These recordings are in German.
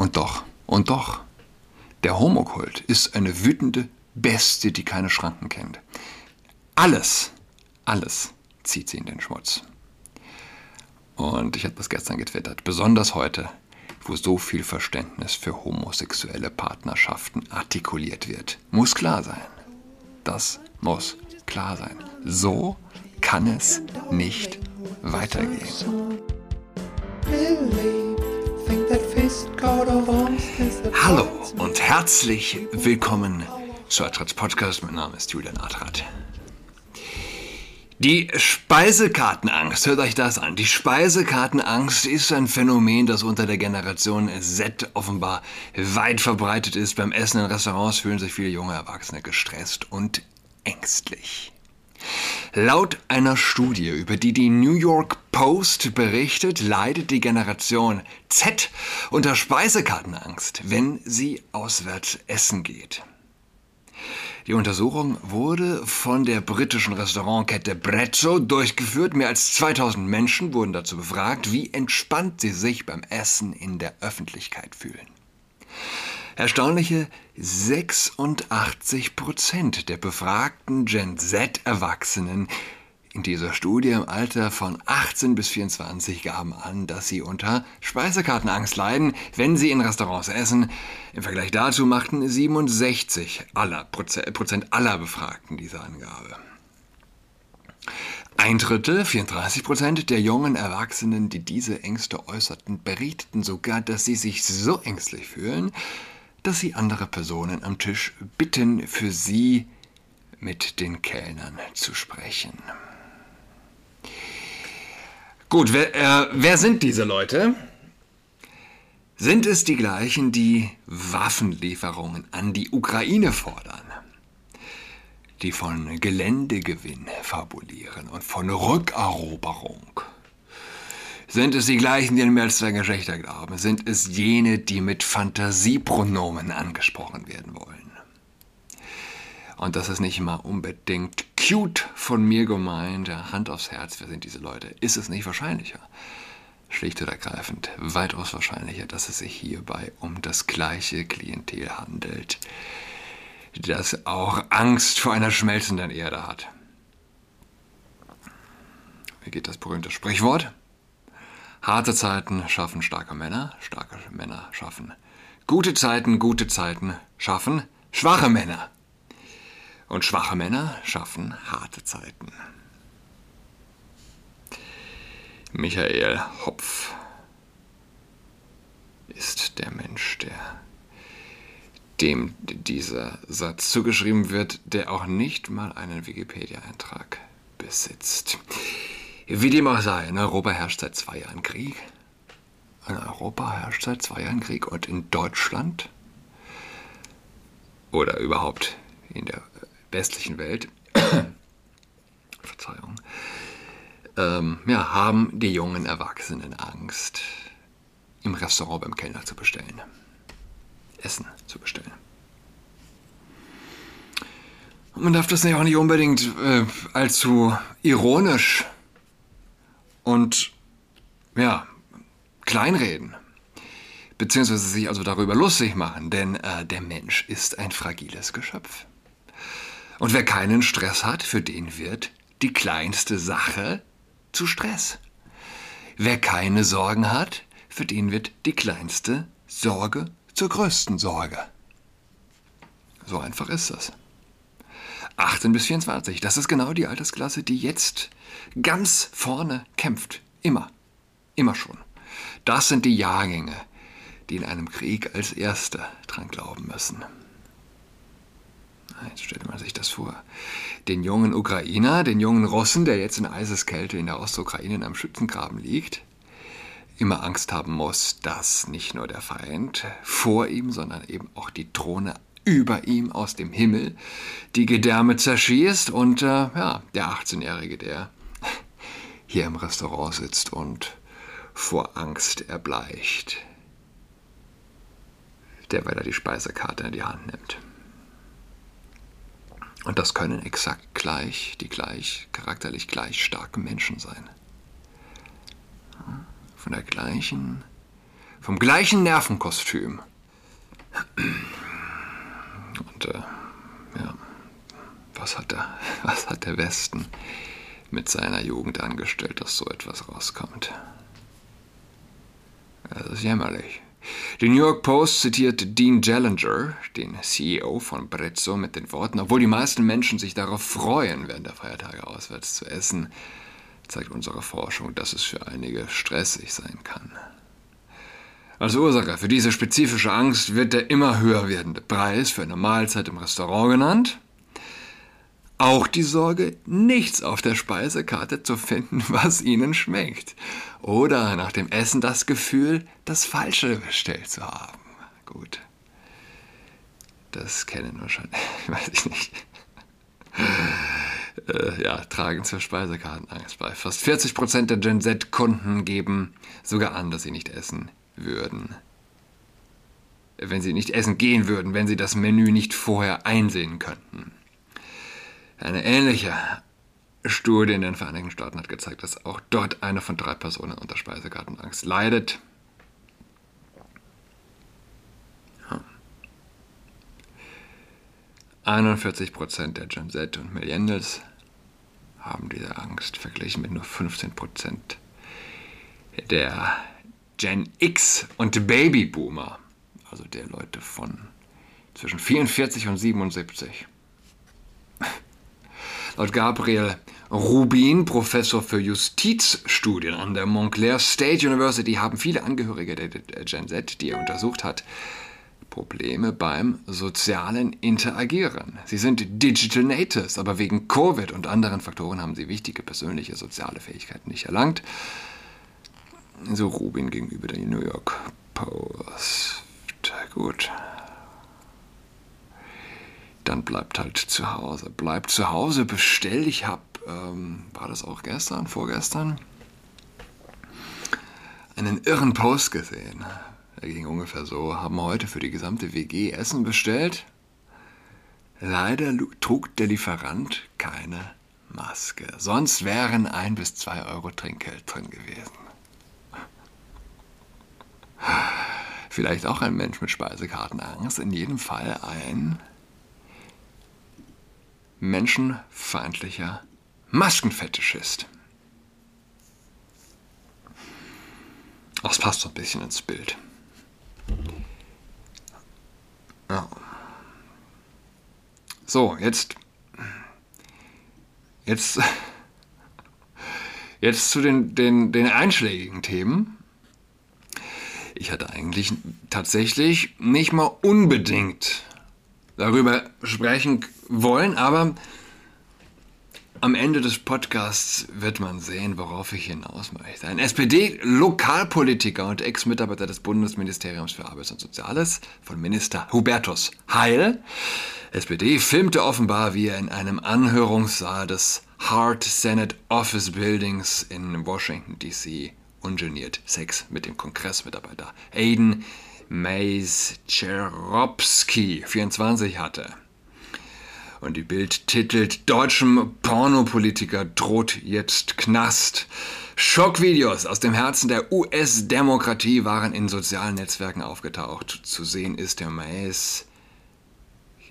Und doch, und doch, der Homokult ist eine wütende Bestie, die keine Schranken kennt. Alles, alles zieht sie in den Schmutz. Und ich habe das gestern getwittert, besonders heute, wo so viel Verständnis für homosexuelle Partnerschaften artikuliert wird. Muss klar sein. Das muss klar sein. So kann es nicht weitergehen. Hallo und herzlich willkommen zu Adrats Podcast. Mein Name ist Julian Adrat. Die Speisekartenangst, hört euch das an. Die Speisekartenangst ist ein Phänomen, das unter der Generation Z offenbar weit verbreitet ist. Beim Essen in Restaurants fühlen sich viele junge Erwachsene gestresst und ängstlich. Laut einer Studie, über die die New York Post berichtet, leidet die Generation Z unter Speisekartenangst, wenn sie auswärts essen geht. Die Untersuchung wurde von der britischen Restaurantkette Brezzo durchgeführt. Mehr als 2000 Menschen wurden dazu befragt, wie entspannt sie sich beim Essen in der Öffentlichkeit fühlen. Erstaunliche 86 Prozent der befragten Gen Z-Erwachsenen in dieser Studie im Alter von 18 bis 24 gaben an, dass sie unter Speisekartenangst leiden, wenn sie in Restaurants essen. Im Vergleich dazu machten 67 aller Prozent aller Befragten diese Angabe. Ein Drittel, 34 Prozent der jungen Erwachsenen, die diese Ängste äußerten, berichteten sogar, dass sie sich so ängstlich fühlen, dass sie andere Personen am Tisch bitten, für sie mit den Kellnern zu sprechen. Gut, wer, äh, wer sind diese Leute? Sind es die gleichen, die Waffenlieferungen an die Ukraine fordern? Die von Geländegewinn fabulieren und von Rückeroberung? Sind es die gleichen, die an mehr als zwei Geschlechter glauben? Sind es jene, die mit Fantasiepronomen angesprochen werden wollen? Und das ist nicht immer unbedingt cute von mir gemeint, Hand aufs Herz, wer sind diese Leute? Ist es nicht wahrscheinlicher? Schlicht und ergreifend weitaus wahrscheinlicher, dass es sich hierbei um das gleiche Klientel handelt, das auch Angst vor einer schmelzenden Erde hat. Wie geht das berühmte Sprichwort? Harte Zeiten schaffen starke Männer, starke Männer schaffen gute Zeiten, gute Zeiten schaffen schwache Männer. Und schwache Männer schaffen harte Zeiten. Michael Hopf ist der Mensch, der dem dieser Satz zugeschrieben wird, der auch nicht mal einen Wikipedia-Eintrag besitzt. Wie dem auch sei, in Europa herrscht seit zwei Jahren Krieg. In Europa herrscht seit zwei Jahren Krieg und in Deutschland oder überhaupt in der westlichen Welt, Verzeihung, ähm, ja, haben die jungen Erwachsenen Angst, im Restaurant beim Kellner zu bestellen. Essen zu bestellen. Und man darf das ja auch nicht unbedingt äh, allzu ironisch und ja, kleinreden, beziehungsweise sich also darüber lustig machen, denn äh, der Mensch ist ein fragiles Geschöpf. Und wer keinen Stress hat, für den wird die kleinste Sache zu Stress. Wer keine Sorgen hat, für den wird die kleinste Sorge zur größten Sorge. So einfach ist das. 18 bis 24, das ist genau die Altersklasse, die jetzt ganz vorne kämpft. Immer. Immer schon. Das sind die Jahrgänge, die in einem Krieg als Erste dran glauben müssen. Jetzt stellt man sich das vor. Den jungen Ukrainer, den jungen Russen, der jetzt in Eiseskälte in der Ostukraine in einem Schützengraben liegt, immer Angst haben muss, dass nicht nur der Feind vor ihm, sondern eben auch die Drohne über ihm aus dem Himmel die Gedärme zerschießt und äh, ja, der 18-Jährige, der hier im Restaurant sitzt und vor Angst erbleicht, der, weil er die Speisekarte in die Hand nimmt. Und das können exakt gleich, die gleich, charakterlich gleich starken Menschen sein. Von der gleichen vom gleichen Nervenkostüm. Und äh, ja, was hat, der, was hat der Westen mit seiner Jugend angestellt, dass so etwas rauskommt? Das ist jämmerlich. Die New York Post zitiert Dean Jellinger, den CEO von Brezzo, mit den Worten, obwohl die meisten Menschen sich darauf freuen, während der Feiertage auswärts zu essen, zeigt unsere Forschung, dass es für einige stressig sein kann. Als Ursache für diese spezifische Angst wird der immer höher werdende Preis für eine Mahlzeit im Restaurant genannt. Auch die Sorge, nichts auf der Speisekarte zu finden, was ihnen schmeckt. Oder nach dem Essen das Gefühl, das Falsche bestellt zu haben. Gut. Das kennen wahrscheinlich, weiß ich nicht. äh, ja, tragen zur Speisekartenangst bei. Fast 40% der Gen Z-Kunden geben sogar an, dass sie nicht essen würden. Wenn sie nicht essen gehen würden, wenn sie das Menü nicht vorher einsehen könnten. Eine ähnliche Studie in den Vereinigten Staaten hat gezeigt, dass auch dort eine von drei Personen unter Speisekartenangst leidet. Ja. 41% der Gen Z und Millennials haben diese Angst, verglichen mit nur 15% der Gen X und Babyboomer, also der Leute von zwischen 44 und 77. Laut Gabriel Rubin, Professor für Justizstudien an der Montclair State University, haben viele Angehörige der Gen Z, die er untersucht hat, Probleme beim sozialen Interagieren. Sie sind Digital Natives, aber wegen Covid und anderen Faktoren haben sie wichtige persönliche soziale Fähigkeiten nicht erlangt. So Rubin gegenüber der New York Post. Gut. Dann bleibt halt zu Hause. Bleibt zu Hause, bestell. Ich habe, ähm, war das auch gestern, vorgestern, einen irren Post gesehen. Der ging ungefähr so, haben heute für die gesamte WG Essen bestellt. Leider trug der Lieferant keine Maske. Sonst wären ein bis zwei Euro Trinkgeld drin gewesen. Vielleicht auch ein Mensch mit Speisekartenangst, in jedem Fall ein menschenfeindlicher Maskenfetischist. Das passt so ein bisschen ins Bild. Ja. So, jetzt. Jetzt. Jetzt zu den, den, den einschlägigen Themen. Ich hatte eigentlich tatsächlich nicht mal unbedingt darüber sprechen wollen, aber am Ende des Podcasts wird man sehen, worauf ich hinaus möchte. Ein SPD-Lokalpolitiker und Ex-Mitarbeiter des Bundesministeriums für Arbeit und Soziales von Minister Hubertus Heil, SPD, filmte offenbar, wie er in einem Anhörungssaal des Hart Senate Office Buildings in Washington, D.C. ungeniert Sex mit dem Kongressmitarbeiter Aiden Mays Cherobsky 24 hatte. Und die Bild titelt Deutschem Pornopolitiker droht jetzt Knast. Schockvideos aus dem Herzen der US-Demokratie waren in sozialen Netzwerken aufgetaucht. Zu sehen ist der Mays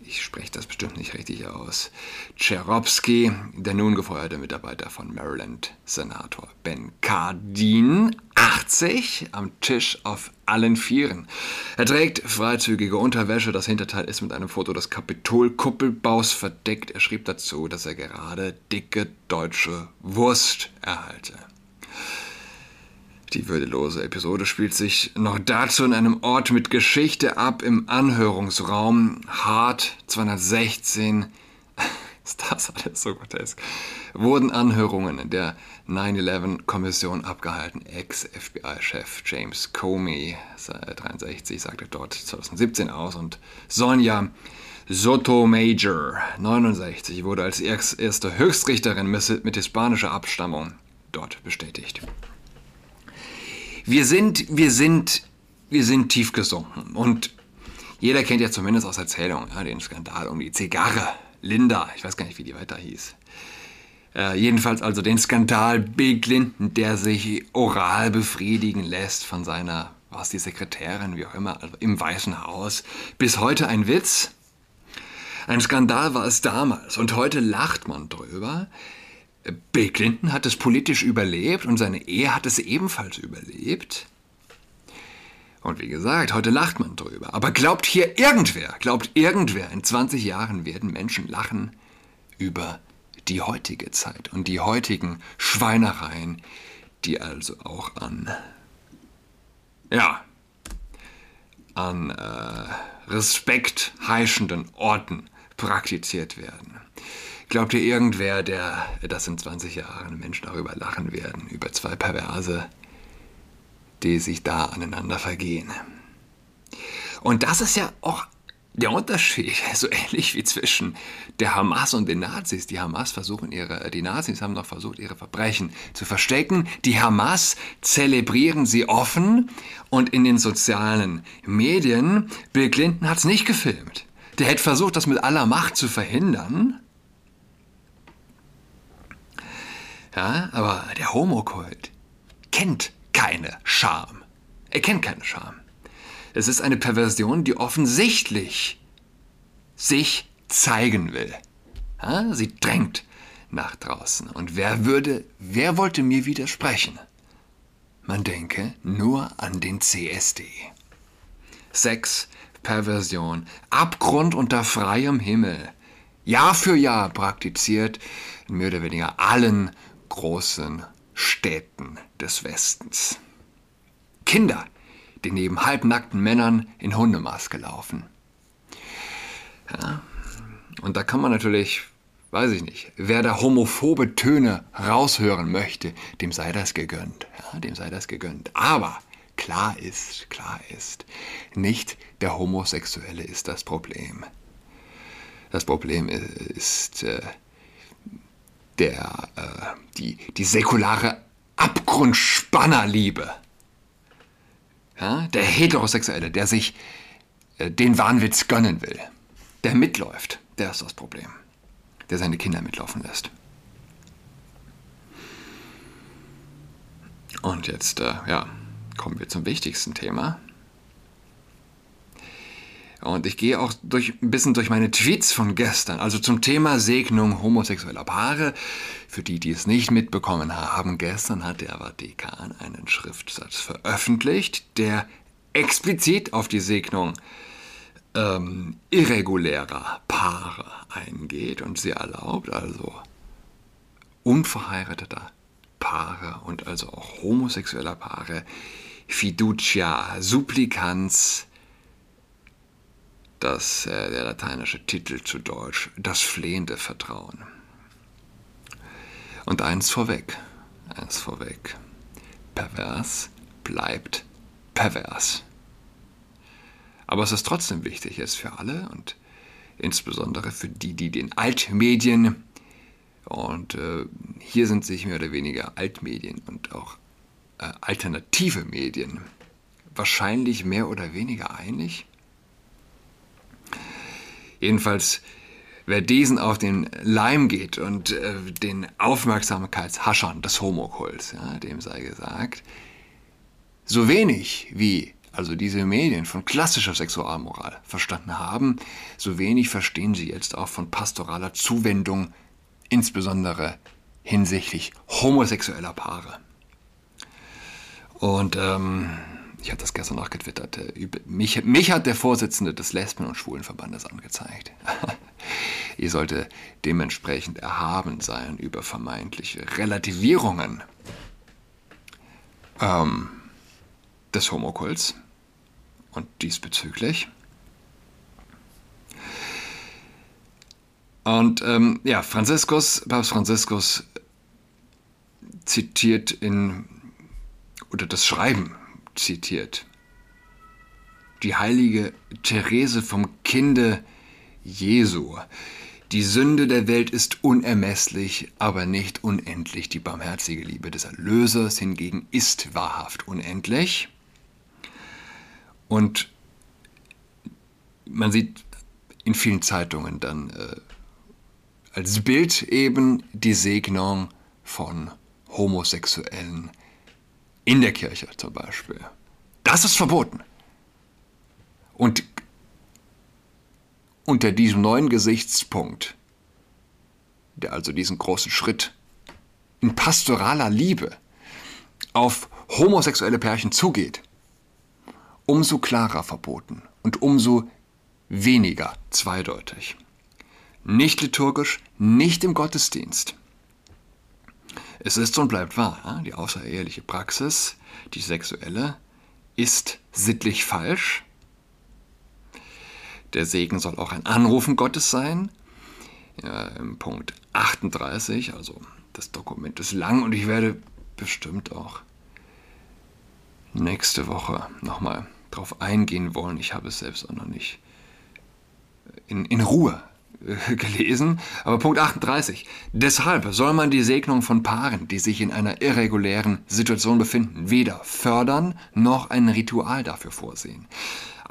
ich spreche das bestimmt nicht richtig aus, Cherobsky, der nun gefeuerte Mitarbeiter von Maryland-Senator Ben Cardin, 80, am Tisch auf allen Vieren. Er trägt freizügige Unterwäsche, das Hinterteil ist mit einem Foto des Kapitolkuppelbaus verdeckt. Er schrieb dazu, dass er gerade dicke deutsche Wurst erhalte. Die würdelose Episode spielt sich noch dazu in einem Ort mit Geschichte ab im Anhörungsraum Hart 216. Ist das alles so grotesk? Wurden Anhörungen in der 9-11-Kommission abgehalten. Ex-FBI-Chef James Comey, 63, sagte dort 2017 aus und Sonja Sotomayor, 69, wurde als erste Höchstrichterin mit hispanischer Abstammung dort bestätigt wir sind, wir sind, wir sind tief gesunken. Und jeder kennt ja zumindest aus Erzählungen ja, den Skandal um die Zigarre. Linda, ich weiß gar nicht, wie die weiter hieß. Äh, jedenfalls also den Skandal Bill Clinton, der sich oral befriedigen lässt von seiner was die Sekretärin, wie auch immer, also im Weißen Haus, bis heute ein Witz. Ein Skandal war es damals und heute lacht man drüber. Bill Clinton hat es politisch überlebt und seine Ehe hat es ebenfalls überlebt. Und wie gesagt, heute lacht man drüber. Aber glaubt hier irgendwer, glaubt irgendwer, in 20 Jahren werden Menschen lachen über die heutige Zeit und die heutigen Schweinereien, die also auch an, ja, an äh, Respekt heischenden Orten praktiziert werden. Glaubt ihr irgendwer, der, dass in 20 Jahren Menschen darüber lachen werden, über zwei Perverse, die sich da aneinander vergehen? Und das ist ja auch der Unterschied, so ähnlich wie zwischen der Hamas und den Nazis. Die Hamas versuchen ihre, die Nazis haben doch versucht, ihre Verbrechen zu verstecken. Die Hamas zelebrieren sie offen und in den sozialen Medien. Bill Clinton hat es nicht gefilmt. Der hätte versucht, das mit aller Macht zu verhindern. Ja, aber der Homokult kennt keine Scham. Er kennt keine Scham. Es ist eine Perversion, die offensichtlich sich zeigen will. Ja, sie drängt nach draußen. Und wer würde, wer wollte mir widersprechen? Man denke nur an den CSD. Sex, Perversion, Abgrund unter freiem Himmel. Jahr für Jahr praktiziert mehr oder weniger allen großen Städten des Westens. Kinder, die neben halbnackten Männern in Hundemaske laufen. Ja, und da kann man natürlich, weiß ich nicht, wer da homophobe Töne raushören möchte, dem sei das gegönnt. Ja, dem sei das gegönnt. Aber klar ist, klar ist, nicht der Homosexuelle ist das Problem. Das Problem ist äh, der, äh, die, die säkulare Abgrundspannerliebe ja, der Heterosexuelle, der sich äh, den Wahnwitz gönnen will, der mitläuft, der ist das Problem. Der seine Kinder mitlaufen lässt. Und jetzt, äh, ja, kommen wir zum wichtigsten Thema. Und ich gehe auch durch, ein bisschen durch meine Tweets von gestern, also zum Thema Segnung homosexueller Paare. Für die, die es nicht mitbekommen haben, gestern hat der Vatikan einen Schriftsatz veröffentlicht, der explizit auf die Segnung ähm, irregulärer Paare eingeht und sie erlaubt also unverheirateter Paare und also auch homosexueller Paare Fiducia supplicans das, äh, der lateinische Titel zu Deutsch, das flehende Vertrauen. Und eins vorweg, eins vorweg, pervers bleibt pervers. Aber es ist trotzdem wichtig, es für alle und insbesondere für die, die den Altmedien, und äh, hier sind sich mehr oder weniger Altmedien und auch äh, alternative Medien wahrscheinlich mehr oder weniger einig, Jedenfalls, wer diesen auf den Leim geht und äh, den Aufmerksamkeitshaschern des Homokults, ja, dem sei gesagt, so wenig wie also diese Medien von klassischer Sexualmoral verstanden haben, so wenig verstehen sie jetzt auch von pastoraler Zuwendung, insbesondere hinsichtlich homosexueller Paare. Und ähm, ich hatte das gestern noch getwittert, mich, mich hat der Vorsitzende des Lesben- und Schwulenverbandes angezeigt. Ihr sollte dementsprechend erhaben sein über vermeintliche Relativierungen ähm, des Homokults und diesbezüglich. Und ähm, ja, Franziskus, Papst Franziskus zitiert in, oder das Schreiben zitiert. Die heilige Therese vom Kinde Jesu. Die Sünde der Welt ist unermesslich, aber nicht unendlich. Die barmherzige Liebe des Erlösers hingegen ist wahrhaft unendlich. Und man sieht in vielen Zeitungen dann äh, als Bild eben die Segnung von Homosexuellen in der Kirche zum Beispiel. Das ist verboten. Und unter diesem neuen Gesichtspunkt, der also diesen großen Schritt in pastoraler Liebe auf homosexuelle Pärchen zugeht, umso klarer verboten und umso weniger zweideutig. Nicht liturgisch, nicht im Gottesdienst. Es ist und bleibt wahr, die außereheliche Praxis, die sexuelle, ist sittlich falsch. Der Segen soll auch ein Anrufen Gottes sein. Im Punkt 38, also das Dokument ist lang und ich werde bestimmt auch nächste Woche nochmal drauf eingehen wollen. Ich habe es selbst auch noch nicht in, in Ruhe äh, gelesen. Aber Punkt 38. Deshalb soll man die Segnung von Paaren, die sich in einer irregulären Situation befinden, weder fördern noch ein Ritual dafür vorsehen.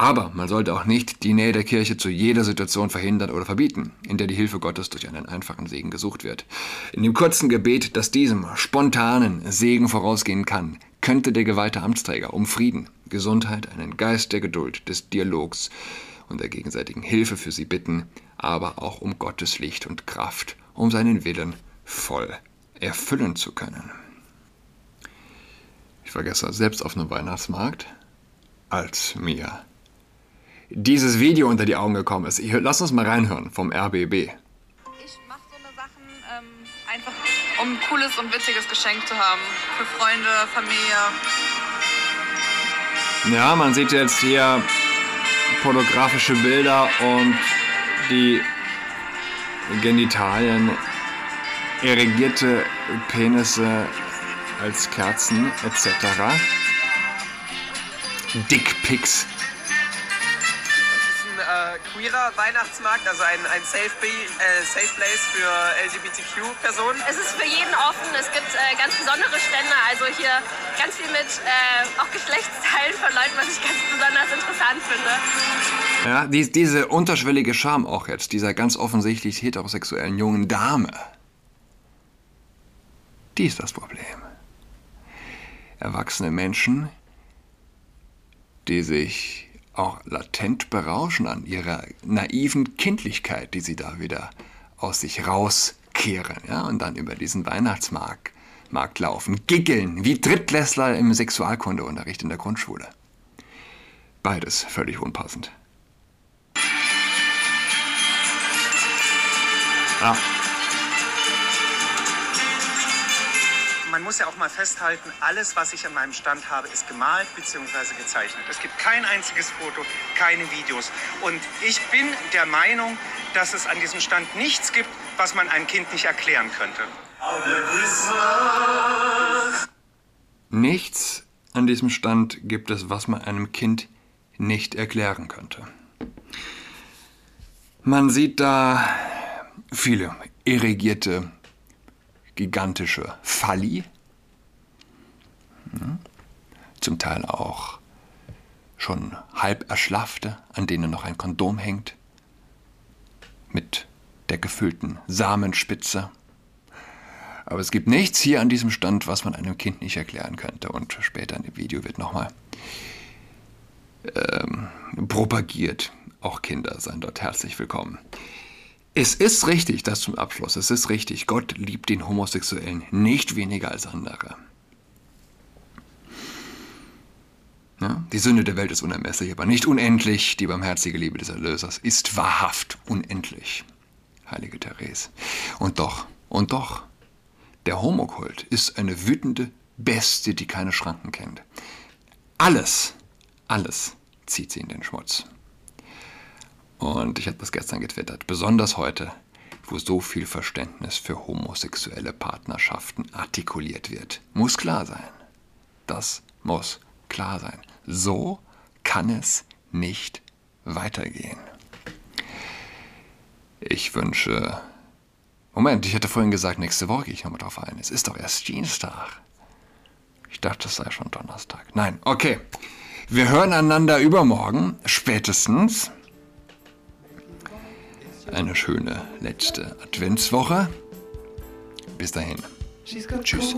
Aber man sollte auch nicht die Nähe der Kirche zu jeder Situation verhindern oder verbieten, in der die Hilfe Gottes durch einen einfachen Segen gesucht wird. In dem kurzen Gebet, das diesem spontanen Segen vorausgehen kann, könnte der geweihte Amtsträger um Frieden, Gesundheit, einen Geist der Geduld, des Dialogs und der gegenseitigen Hilfe für sie bitten, aber auch um Gottes Licht und Kraft, um seinen Willen voll erfüllen zu können. Ich war gestern selbst auf einem Weihnachtsmarkt, als mir dieses Video unter die Augen gekommen ist. Ich, lass uns mal reinhören vom RBB. Ich mache so eine Sachen ähm, einfach, um ein cooles und witziges Geschenk zu haben. Für Freunde, Familie. Ja, man sieht jetzt hier pornografische Bilder und die Genitalien, irrigierte Penisse als Kerzen etc. Dickpics queerer Weihnachtsmarkt, also ein, ein Safe, Be äh, Safe Place für LGBTQ-Personen. Es ist für jeden offen. Es gibt äh, ganz besondere Stände, also hier ganz viel mit äh, auch Geschlechtsteilen von Leuten, was ich ganz besonders interessant finde. Ja, die, diese unterschwellige Scham auch jetzt, dieser ganz offensichtlich heterosexuellen jungen Dame, die ist das Problem. Erwachsene Menschen, die sich auch latent berauschen an ihrer naiven Kindlichkeit, die sie da wieder aus sich rauskehren ja, und dann über diesen Weihnachtsmarkt Markt laufen, giggeln wie Drittklässler im Sexualkundeunterricht in der Grundschule. Beides völlig unpassend. Ja. Man muss ja auch mal festhalten, alles, was ich an meinem Stand habe, ist gemalt bzw. gezeichnet. Es gibt kein einziges Foto, keine Videos. Und ich bin der Meinung, dass es an diesem Stand nichts gibt, was man einem Kind nicht erklären könnte. Nichts an diesem Stand gibt es, was man einem Kind nicht erklären könnte. Man sieht da viele irrigierte gigantische Falli. Zum Teil auch schon halb erschlaffte, an denen noch ein Kondom hängt. Mit der gefüllten Samenspitze. Aber es gibt nichts hier an diesem Stand, was man einem Kind nicht erklären könnte. Und später in dem Video wird nochmal ähm, propagiert. Auch Kinder seien dort herzlich willkommen. Es ist richtig, das zum Abschluss, es ist richtig, Gott liebt den Homosexuellen nicht weniger als andere. Ja, die Sünde der Welt ist unermesslich, aber nicht unendlich. Die barmherzige Liebe des Erlösers ist wahrhaft unendlich. Heilige Therese. Und doch, und doch, der Homokult ist eine wütende Bestie, die keine Schranken kennt. Alles, alles zieht sie in den Schmutz. Und ich habe das gestern getwittert. Besonders heute, wo so viel Verständnis für homosexuelle Partnerschaften artikuliert wird. Muss klar sein. Das muss klar sein. So kann es nicht weitergehen. Ich wünsche. Moment, ich hatte vorhin gesagt, nächste Woche gehe ich nochmal drauf ein. Es ist doch erst Dienstag. Ich dachte, es sei schon Donnerstag. Nein, okay. Wir hören einander übermorgen, spätestens eine schöne letzte Adventswoche. Bis dahin. Tschüss.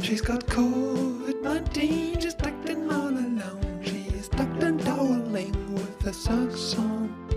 She's got COVID 19, she's tucked in all alone. She's tucked and toweling with her socks on.